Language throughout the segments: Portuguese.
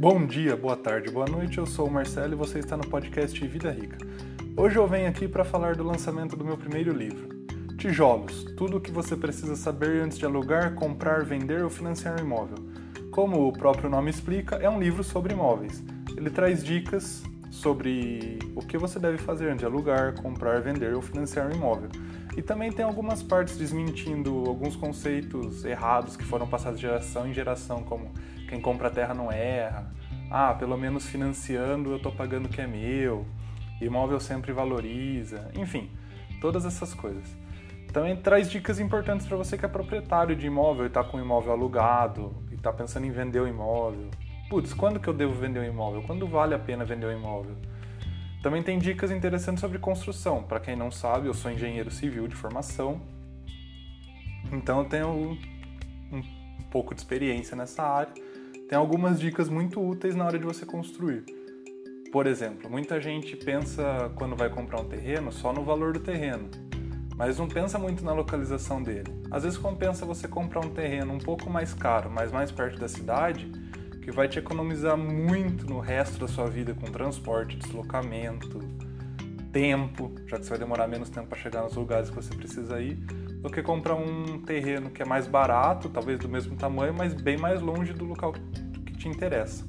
Bom dia, boa tarde, boa noite. Eu sou o Marcelo e você está no podcast Vida Rica. Hoje eu venho aqui para falar do lançamento do meu primeiro livro, Tijolos: Tudo o que você precisa saber antes de alugar, comprar, vender ou financiar um imóvel. Como o próprio nome explica, é um livro sobre imóveis. Ele traz dicas sobre o que você deve fazer de alugar, comprar, vender ou financiar um imóvel. E também tem algumas partes desmentindo alguns conceitos errados que foram passados de geração em geração, como quem compra terra não erra, ah, pelo menos financiando eu estou pagando o que é meu, imóvel sempre valoriza, enfim, todas essas coisas. Também traz dicas importantes para você que é proprietário de imóvel e está com o imóvel alugado e está pensando em vender o imóvel. Putz, quando que eu devo vender o imóvel? Quando vale a pena vender o imóvel? Também tem dicas interessantes sobre construção. Para quem não sabe, eu sou engenheiro civil de formação, então eu tenho um pouco de experiência nessa área. Tem algumas dicas muito úteis na hora de você construir. Por exemplo, muita gente pensa quando vai comprar um terreno só no valor do terreno, mas não pensa muito na localização dele. Às vezes compensa você comprar um terreno um pouco mais caro, mas mais perto da cidade, que vai te economizar muito no resto da sua vida com transporte, deslocamento, tempo, já que você vai demorar menos tempo para chegar nos lugares que você precisa ir, do que comprar um terreno que é mais barato, talvez do mesmo tamanho, mas bem mais longe do local que te interessa.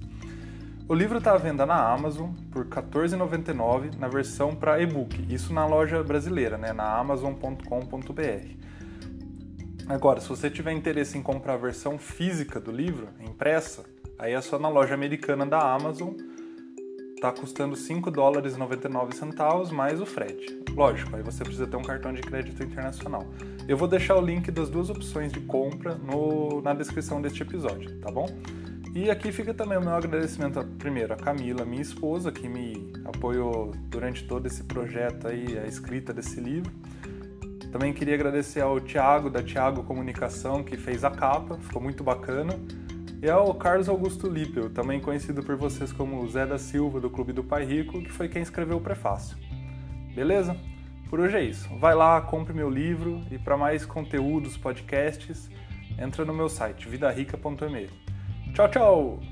O livro está à venda na Amazon por R$14,99 na versão para e-book, isso na loja brasileira, né, na amazon.com.br. Agora, se você tiver interesse em comprar a versão física do livro, impressa, Aí é só na loja americana da Amazon, tá custando 5 dólares e 99 centavos mais o frete. Lógico, aí você precisa ter um cartão de crédito internacional. Eu vou deixar o link das duas opções de compra no, na descrição deste episódio, tá bom? E aqui fica também o meu agradecimento primeiro a Camila, minha esposa, que me apoiou durante todo esse projeto aí, a escrita desse livro. Também queria agradecer ao Thiago, da Thiago Comunicação, que fez a capa, ficou muito bacana e ao Carlos Augusto Lippel, também conhecido por vocês como Zé da Silva do Clube do Pai Rico, que foi quem escreveu o prefácio. Beleza? Por hoje é isso. Vai lá, compre meu livro e para mais conteúdos, podcasts, entra no meu site vidarica.me. Tchau, tchau!